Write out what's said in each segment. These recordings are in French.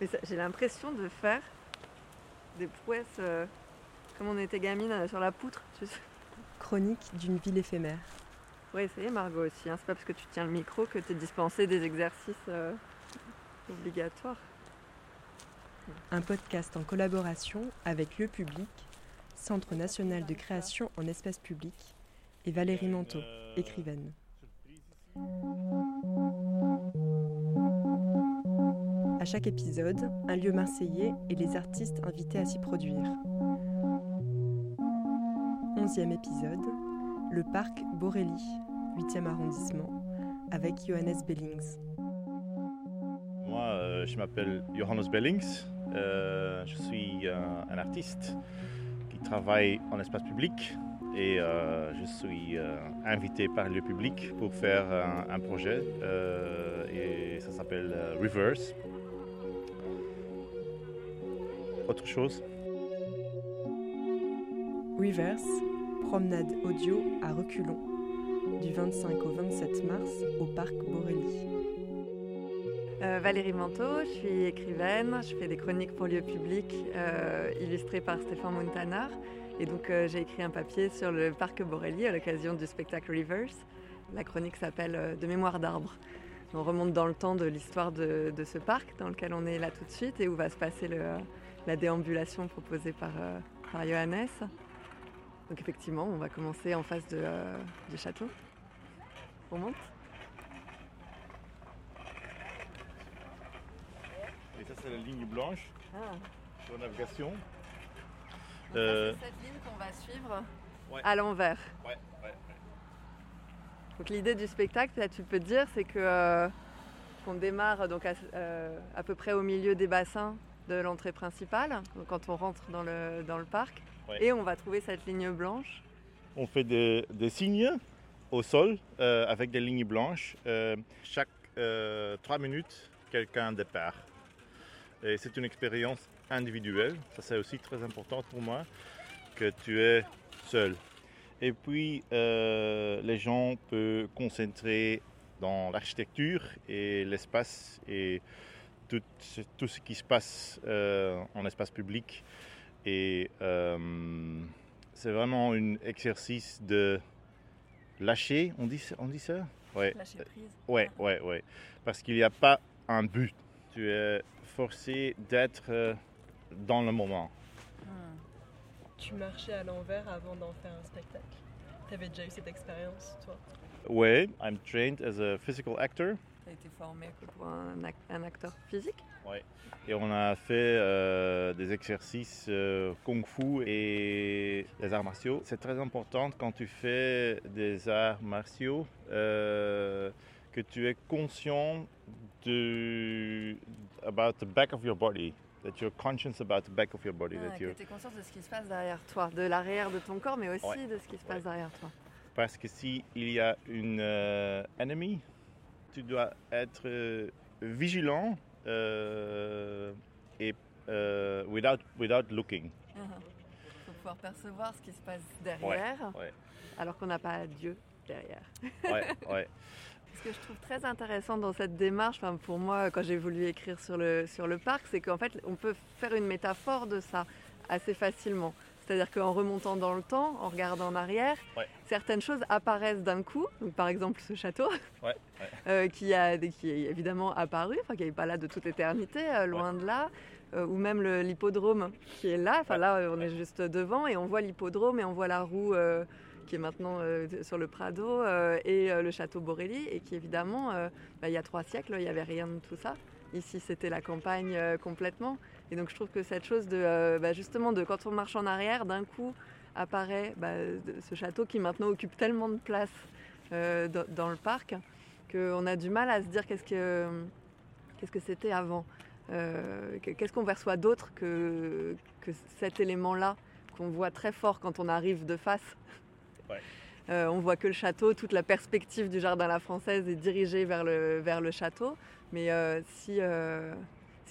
Mais j'ai l'impression de faire des prouesses euh, comme on était gamine euh, sur la poutre. Tu sais. Chronique d'une ville éphémère. Ouais, ça y est, Margot aussi. hein. C'est pas parce que tu tiens le micro que tu es dispensé des exercices euh, obligatoires. Un podcast en collaboration avec Le Public, Centre national de création en espace public, et Valérie Manteau, écrivaine. À chaque épisode, un lieu marseillais et les artistes invités à s'y produire. Onzième épisode, le parc Borély, 8e arrondissement, avec Johannes Bellings. Moi, euh, je m'appelle Johannes Bellings. Euh, je suis euh, un artiste qui travaille en espace public et je suis invité par le public pour faire un, projet et ça s'appelle Reverse. Autre chose Reverse, promenade audio à reculons, du 25 au 27 mars au parc Borély. Euh, Valérie Manteau, je suis écrivaine, je fais des chroniques pour lieu public euh, illustrées par Stéphane Montanar. Et donc euh, j'ai écrit un papier sur le parc Borély à l'occasion du spectacle Reverse. La chronique s'appelle euh, De mémoire d'arbre. On remonte dans le temps de l'histoire de, de ce parc dans lequel on est là tout de suite et où va se passer le, la déambulation proposée par, euh, par Johannes. Donc effectivement, on va commencer en face de, euh, du château. On monte Et ça, c'est la ligne blanche Ah. pour navigation. Euh, c'est cette ligne qu'on va suivre Ouais. à l'envers. Ouais, ouais. Donc l'idée du spectacle, là, tu peux te dire, c'est que euh, qu'on démarre donc à, euh, à peu près au milieu des bassins de l'entrée principale, quand on rentre dans le, dans le parc, Ouais. et on va trouver cette ligne blanche. On fait des, des signes au sol euh, avec des lignes blanches. Euh, chaque euh, trois minutes, quelqu'un départ. Et c'est une expérience individuelle. Ça, c'est aussi très important pour moi que tu es seul. Et puis, les gens peuvent concentrer dans l'architecture et l'espace et tout, ce- tout ce qui se passe euh, en espace public. Et euh, c'est vraiment un exercice de lâcher, on dit, on dit ça? Ouais. Lâcher prise. ouais, ouais, ouais. Parce qu'il n'y a pas un but. Tu es forcé d'être euh, dans le moment. Tu marchais à l'envers avant d'en faire un spectacle. Tu avais déjà eu cette expérience, toi? Ouais, I'm trained as a physical actor. As été formé pour un, ac- un acteur physique. Et on a fait euh, des exercices euh, kung-fu et des arts martiaux. C'est très important quand tu fais des arts martiaux euh, que tu es conscient de about the back of your body. That you're conscious about the back of your body. Ah, that que tu es conscience de ce qui se passe derrière toi, de l'arrière de ton corps, mais aussi Ouais. de ce qui se passe Ouais. derrière toi. Parce que s'il y a une euh, ennemi, tu dois être euh, vigilant euh, et euh, without, without looking. Il faut pouvoir percevoir ce qui se passe derrière, ouais. alors qu'on n'a pas Dieu derrière. Ouais. Ce que je trouve très intéressant dans cette démarche, enfin pour moi, quand j'ai voulu écrire sur le, sur le parc, c'est qu'en fait, on peut faire une métaphore de ça assez facilement. C'est-à-dire qu'en remontant dans le temps, en regardant en arrière, Ouais. certaines choses apparaissent d'un coup. Donc, par exemple, ce château, Ouais, ouais. euh, qui, a, qui est évidemment apparu, enfin, qui n'est pas là de toute éternité, euh, loin de là. Euh, ou même l'hippodrome qui est là. Enfin, là, on est juste devant et on voit l'hippodrome et on voit la roue qui est maintenant euh, sur le Prado euh, et euh, le château Borély. Et qui, évidemment, bah, il y a trois siècles, il n'y avait rien de tout ça. Ici, c'était la campagne complètement. Et donc, je trouve que cette chose de, euh, bah, justement, de quand on marche en arrière, d'un coup apparaît bah, ce château qui maintenant occupe tellement de place euh, dans, dans le parc qu'on a du mal à se dire qu'est-ce que qu'est-ce que c'était avant. Euh, que- qu'est-ce qu'on perçoit d'autre que, que cet élément-là qu'on voit très fort quand on arrive de face? Ouais. Euh, on voit que le château, toute la perspective du jardin à la française est dirigée vers le, vers le château. Mais euh, si, euh,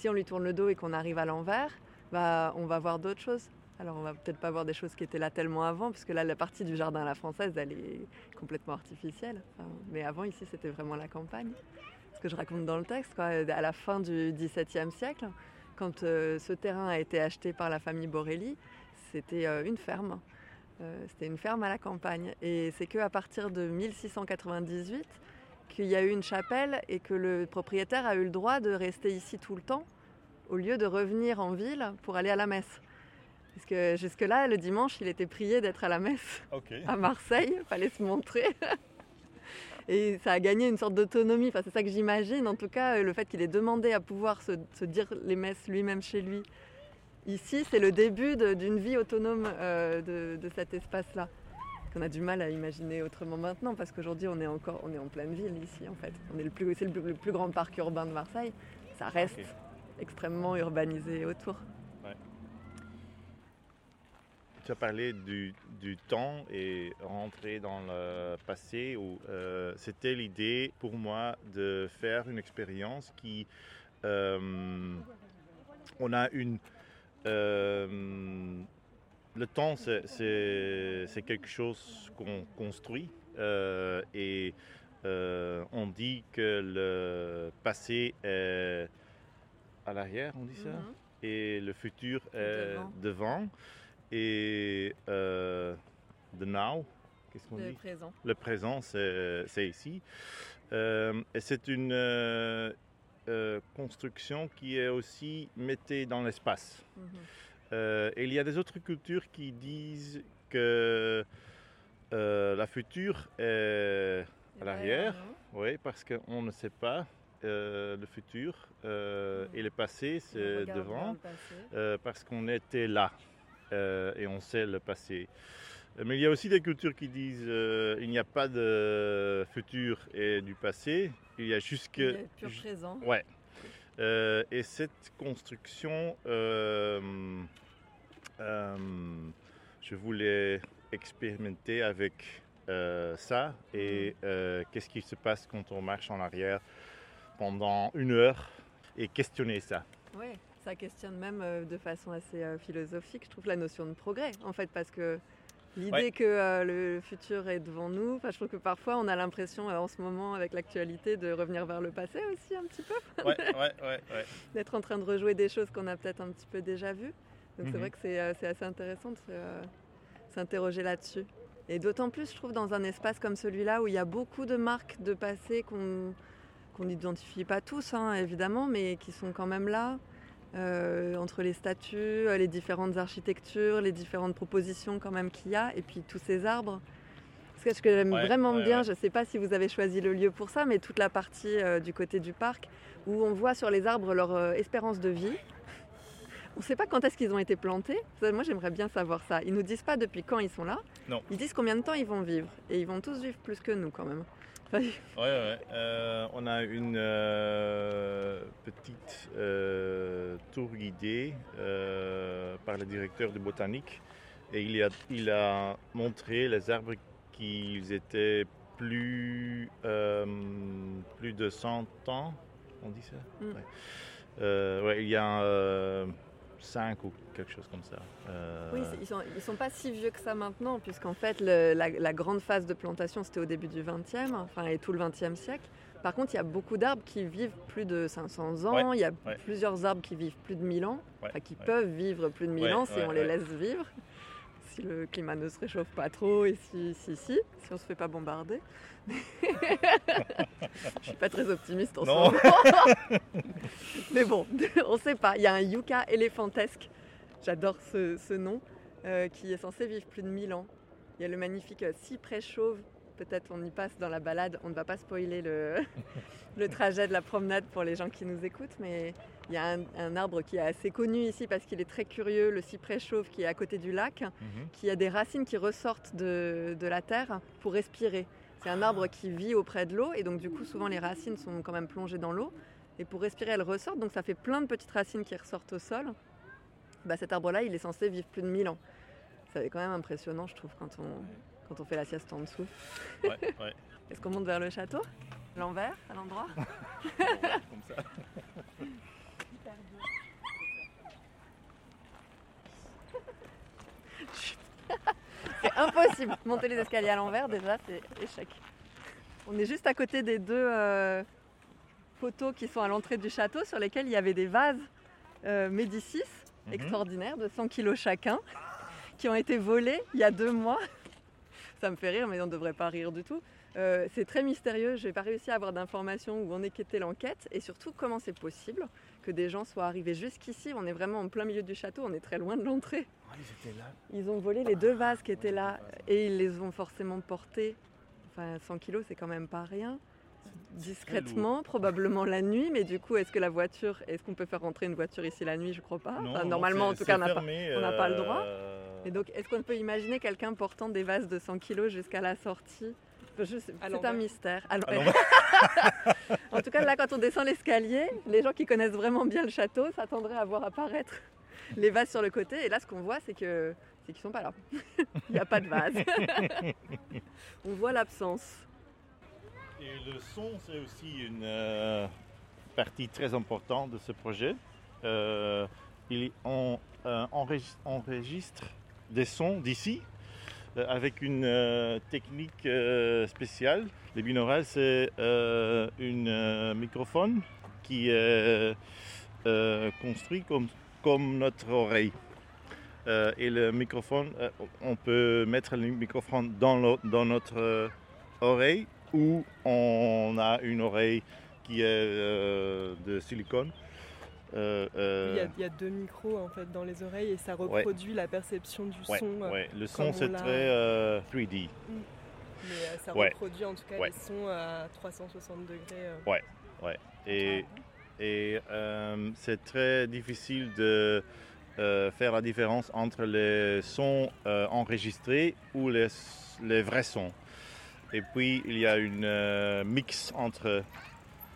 si on lui tourne le dos et qu'on arrive à l'envers, bah, on va voir d'autres choses. Alors on va peut-être pas voir des choses qui étaient là tellement avant, puisque là la partie du jardin à la française, elle est complètement artificielle. Mais avant ici c'était vraiment la campagne. ce que je raconte dans le texte, quoi, à la fin du XVIIe siècle, quand euh, ce terrain a été acheté par la famille Borelli, c'était euh, une ferme. Euh, c'était une ferme à la campagne. Et c'est qu'à partir de 1698 qu'il y a eu une chapelle et que le propriétaire a eu le droit de rester ici tout le temps au lieu de revenir en ville pour aller à la messe. Parce que jusque-là, le dimanche, il était prié d'être à la messe à Marseille, il fallait se montrer. Et ça a gagné une sorte d'autonomie, enfin, c'est ça que j'imagine. En tout cas, le fait qu'il ait demandé à pouvoir se, se dire les messes lui-même chez lui Ici, c'est le début d'une vie autonome euh, de, cet espace-là, qu'on a du mal à imaginer autrement maintenant, parce qu'aujourd'hui, on est encore on est en pleine ville ici, en fait. On est le plus, c'est le, plus grand parc urbain de Marseille. Ça reste extrêmement urbanisé autour. Tu as parlé du, temps et rentrer dans le passé où euh, c'était l'idée pour moi de faire une expérience qui euh, on a une euh, le temps, c'est quelque chose qu'on construit euh, et euh, on dit que le passé est à l'arrière, on dit ça, mhm. et le futur est devant. Et the now, qu'est-ce qu'on dit? Le présent. Le présent, c'est ici. et c'est une euh, construction qui est aussi mettée dans l'espace. Mhm. Euh, et il y a des autres cultures qui disent que euh, la future est à l'arrière, oui, parce qu'on ne sait pas le futur mhm. et le passé c'est devant, parce qu'on était là et on sait le passé. Mais il y a aussi des cultures qui disent qu'il n'y a pas de futur et du passé, il y a juste que. Il pur présent. Ouais. Euh, et cette construction, euh, euh, je voulais expérimenter avec ça et mm. qu'est-ce qui se passe quand on marche en arrière pendant une heure et questionner ça? Oui, ça questionne même de façon assez philosophique, je trouve, la notion de progrès, en fait, parce que L'idée que euh, le futur est devant nous, je trouve que parfois on a l'impression euh, en ce moment avec l'actualité de revenir vers le passé aussi un petit peu. Ouais, ouais, ouais, D'être en train de rejouer des choses qu'on a peut-être un petit peu déjà vues. Donc c'est mhm. vrai que euh, c'est assez intéressant de s'interroger là-dessus. Et d'autant plus, je trouve, dans un espace comme celui-là où il y a beaucoup de marques de passé qu'on n'identifie pas tous, hein, évidemment, mais qui sont quand même là. Euh, entre les statues, euh, les différentes architectures, les différentes propositions quand même qu'il y a, et puis tous ces arbres. Ce que j'aime vraiment bien, je ne sais pas si vous avez choisi le lieu pour ça, mais toute la partie euh, du côté du parc où on voit sur les arbres leur espérance de vie. On ne sait pas quand est-ce qu'ils ont été plantés. Moi, j'aimerais bien savoir ça. Ils nous disent pas depuis quand ils sont là. Non. Ils disent combien de temps ils vont vivre. Et ils vont tous vivre plus que nous quand même. Ouais. Euh, on a une euh, petite euh, tour guidée par le directeur de botanique et il a, il a montré les arbres qui étaient plus, plus de 100 ans, on dit ça? Mm. ouais. il y a 5 ou quelque chose comme ça. Euh, oui, ils sont, ils sont pas si vieux que ça maintenant, puisqu'en fait, la, grande phase de plantation, c'était au début du 20e, enfin, et tout le 20e siècle. Par contre, il y a beaucoup d'arbres qui vivent plus de 500 ans, il y a plusieurs arbres qui vivent plus de 1000 ans, qui peuvent vivre plus de 1000 ans si on les laisse vivre, si le climat ne se réchauffe pas trop et si, si, si, si on se fait pas bombarder. Je suis pas très optimiste en ce moment. Mais bon, on sait pas. Il y a un yucca éléphantesque, j'adore ce, nom, euh, qui est censé vivre plus de 1000 ans. Il y a le magnifique cyprès chauve. Peut-être on y passe dans la balade. On ne va pas spoiler le, le trajet de la promenade pour les gens qui nous écoutent, mais il y a un, arbre qui est assez connu ici parce qu'il est très curieux, le cyprès chauve qui est à côté du lac, mhm. qui a des racines qui ressortent de, de la terre pour respirer. C'est un arbre qui vit auprès de l'eau et donc du coup souvent les racines sont quand même plongées dans l'eau et pour respirer elles ressortent donc ça fait plein de petites racines qui ressortent au sol. Bah, cet arbre-là il est censé vivre plus de 1000 ans. C'est quand même impressionnant je trouve quand on, quand on fait la sieste en dessous. Est-ce qu'on monte vers le château? L'envers à l'endroit? Comme ça. C'est impossible. Monter les escaliers à l'envers, déjà, c'est échec. On est juste à côté des deux, euh, poteaux qui sont à l'entrée du château sur lesquels il y avait des vases euh, Médicis Mhm. extraordinaires de 100 kilos chacun qui ont été volés il y a deux mois. Ça me fait rire, mais on ne devrait pas rire du tout. Euh, c'est très mystérieux, je n'ai pas réussi à avoir d'informations où en est qu'était l'enquête et surtout comment c'est possible que des gens soient arrivés jusqu'ici. On est vraiment en plein milieu du château, on est très loin de l'entrée. Ils étaient là. Ils ont volé les deux vases qui étaient là et ils les ont forcément portés. Enfin, 100 kilos, c'est quand même pas rien. Discrètement, probablement la nuit, mais du coup, est-ce que la voiture, est-ce qu'on peut faire rentrer une voiture ici la nuit? Je crois pas. Non, Enfin, normalement, en tout cas, on n'a pas. fermé, on n'a pas le droit. euh, Et donc, est-ce qu'on peut imaginer quelqu'un portant des vases de 100 kilos jusqu'à la sortie? À C'est un mystère. L'envers. en tout cas, là, quand on descend l'escalier, les gens qui connaissent vraiment bien le château s'attendraient à voir apparaître les vases sur le côté. Et là, ce qu'on voit, c'est que c'est qu'ils sont pas là. Il n'y a pas de vase. on voit l'absence. Le son, c'est aussi une euh, partie très importante de ce projet. Euh, il, on euh, enregistre, des sons d'ici avec une technique spéciale. Les binaurales, c'est un microphone qui est construit comme, comme notre oreille. Et le microphone, on peut mettre le microphone dans, le- dans notre oreille ou on a une oreille qui est euh, de silicone. Euh, euh, Il y, a, il y a deux micros en fait dans les oreilles et ça Ouais. reproduit la perception du ouais, son. ouais. Le son on c'est très euh, 3D. Mais euh, ça Ouais. reproduit en tout cas Ouais. les sons à 360 degrés. euh. Et, et c'est très difficile de faire la différence entre les sons enregistrés ou les, les vrais sons. Et puis il y a une euh, mix entre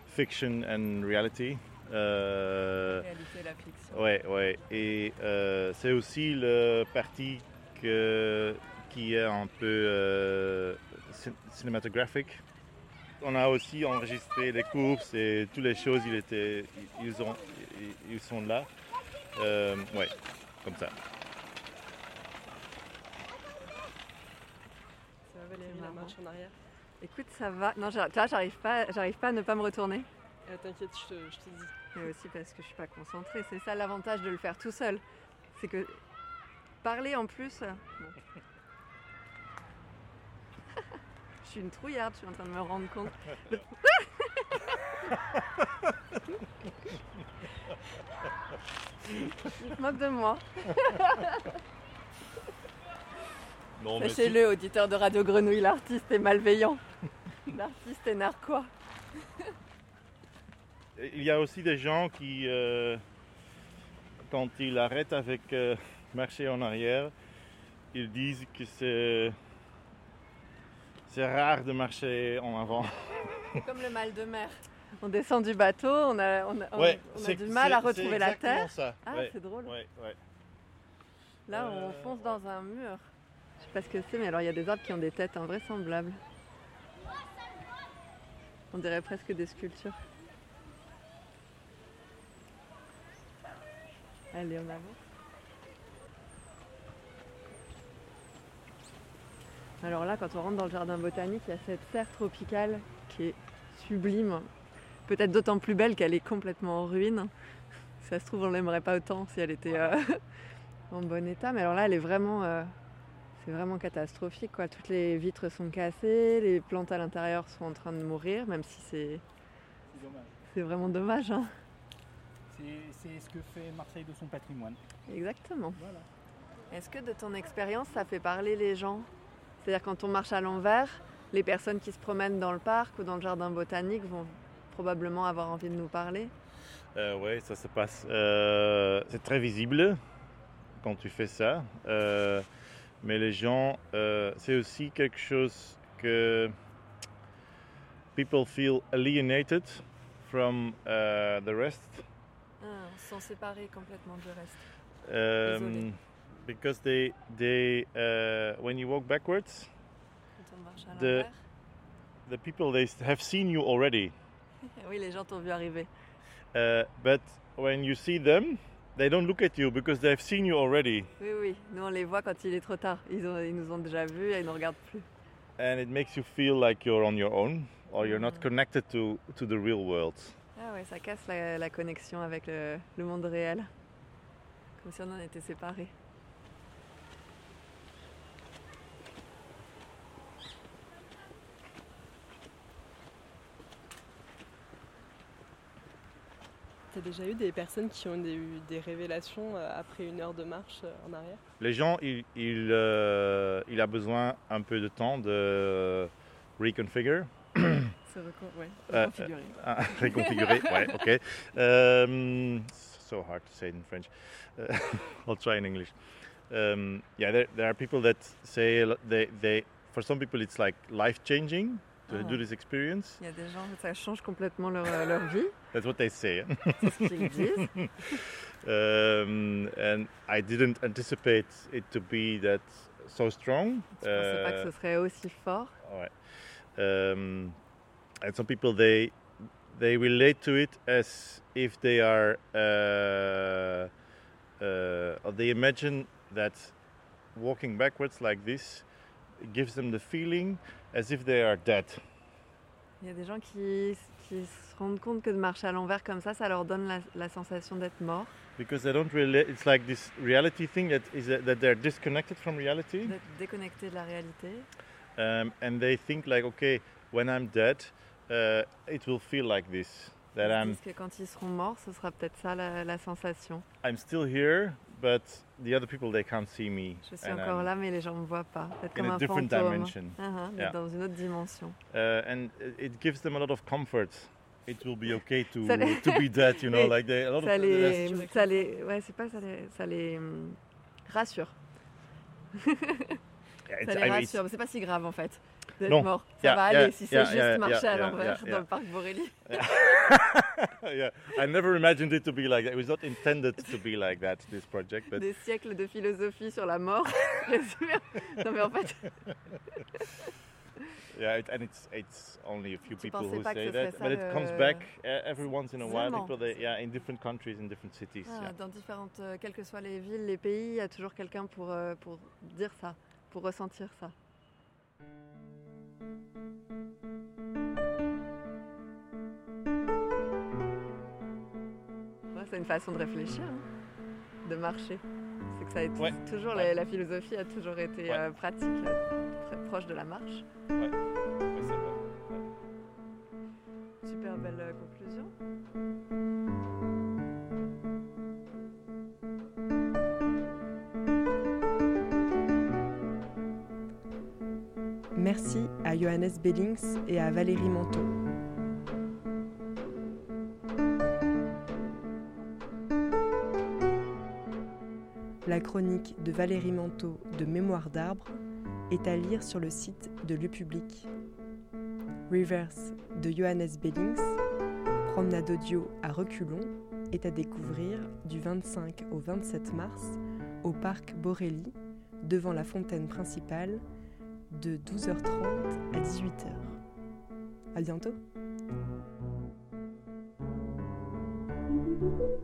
fiction and reality. Euh, réalité et la fiction. Ouais, ouais. Et euh, c'est aussi le parti que, qui est un peu euh, cin- cinématographique. On a aussi enregistré les courses et toutes les choses, ils, étaient, ils, ont, ils sont là. Ouais, comme ça. La marche en arrière. Écoute, ça va. Non, j'ar- tu vois, j'arrive pas, j'arrive pas à ne pas me retourner. Ah, T'inquiète, je te, je te dis. Mais aussi parce que je suis pas concentrée. C'est ça l'avantage de le faire tout seul. C'est que parler en plus. bon. je suis une trouillarde, je suis en train de me rendre compte. Se moque de moi. Sachez-le, auditeur de Radio Grenouille, l'artiste est malveillant. L'artiste est narquois. Il y a aussi des gens qui, euh, quand ils arrêtent avec euh, marcher en arrière, ils disent que c'est, c'est rare de marcher en avant. Comme le mal de mer. On descend du bateau, on a, on a- on- Ouais, on a c'est- du mal à retrouver la terre. ça. Ah, ouais, c'est drôle. ouais. Là, on Euh. fonce dans un mur. Je sais pas ce que c'est, mais alors il y a des arbres qui ont des têtes invraisemblables. On dirait presque des sculptures. Allez, on avance. Alors là, quand on rentre dans le jardin botanique, il y a cette serre tropicale qui est sublime. Peut-être d'autant plus belle qu'elle est complètement en ruine. Si ça se trouve, on l'aimerait pas autant si elle était euh, en bon état. Mais alors là, elle est vraiment, euh, c'est vraiment catastrophique. Quoi. Toutes les vitres sont cassées, les plantes à l'intérieur sont en train de mourir, même si c'est, C'est dommage. c'est vraiment dommage. hein. C'est c'est ce que fait Marseille de son patrimoine. Exactement. Voilà. Est-ce que de ton expérience, ça fait parler les gens? C'est-à-dire quand on marche à l'envers, les personnes qui se promènent dans le parc ou dans le jardin botanique vont probablement avoir envie de nous parler? Euh, ouais, ça se passe. euh, c'est très visible quand tu fais ça. euh, mais les gens, euh, c'est aussi quelque chose que people feel alienated from uh, the rest. Ah, on se sent séparés complètement du reste. Um, because they, they uh, when you walk backwards, l'envers. the people they have seen you already. Oui, les gens t'ont vu arriver. Uh, but when you see them, they don't look at you because they have seen you already. Oui, oui. Nous, on les voit quand il est trop tard. Ils, ont- ils nous ont déjà vus et ils nous regardent plus. and it makes you feel like you're on your own or you're not Mm. connected to, to the real world. Ah ouais, ça casse la, la connexion avec le, le monde réel. Comme si on en était séparés. T'as déjà eu des personnes qui ont eu des révélations euh, après une heure de marche euh, en arrière? Les gens, il, il, euh, il a besoin un peu de temps de reconfigure, C'est recon- ouais, Euh. Ah, reconfigurer. ouais, ok. Um, so hard to say it in French. Uh, I'll try in English. Um, yeah, there, there are people that say they, they, for some people it's like life changing to Ah. do this experience. Il y a des gens, ça change complètement leur, leur vie, That's what they say. c'est ce qu'ils disent. um, and I didn't anticipate it to be that so strong. Je pensais pas que Uh, ce serait aussi fort. Ouais. Um, and some people they they relate to it as if they are uh, uh, they imagine that walking backwards like this gives them the feeling as if they are dead. Il y a des gens qui, qui se rendent compte que de marcher à l'envers comme ça, ça leur donne la, la sensation d'être mort, Because they don't relate. It's like this reality thing that is that, that they're disconnected from reality, déconnectés de la réalité. um, and they think like, okay, when I'm dead, uh, it will feel like this. That I'm disent que quand ils seront morts, ce sera peut-être ça la, la sensation. I'm still here, but the other people they can't see me. Je suis and encore I'm là, mais les gens ne me voient pas. In comme a un different fantôme. dimension. D'être Yeah. dans une autre dimension. Uh, and it gives them a lot of comfort. It will be okay to Ça les- to be dead, you know, Mais like they, a lot Ça of les, there's- ça les, ouais, c'est pas ça les, ça les rassure. yeah, Ça les I mean, it's- rassure, mais c'est pas si grave en fait d'être mort. Ça Yeah, va aller si c'est juste marcher à l'envers dans le parc Borély. yeah, I never imagined it to be like that. It was not intended to be like that. This project, but Des siècles de philosophie sur la mort. Non mais en fait, yeah, it, and it's it's only a few Tu people who say that, but ça it comes le- back uh, every once in a while. People, they, yeah, in different countries, in different cities. ah, yeah. dans différentes, euh, quelles que soient les villes, les pays, il y a toujours quelqu'un pour, euh, pour dire ça, pour ressentir ça. C'est une façon de réfléchir, hein, de marcher. C'est que ça a été Ouais. toujours Ouais. la, la philosophie a toujours été Ouais. euh, pratique, euh, très proche de la marche. Ouais, c'est vrai. Super belle euh, conclusion. Merci à Johannes Bellings et à Valérie Manteau. Chronique de Valérie Manteau de Mémoire d'arbre est à lire sur le site de Le Public. Reverse de Johannes Bellings, promenade audio à reculons, est à découvrir du 25 au 27 mars au parc Borély, devant la fontaine principale, de 12h30 à 18h. À bientôt! Thank you.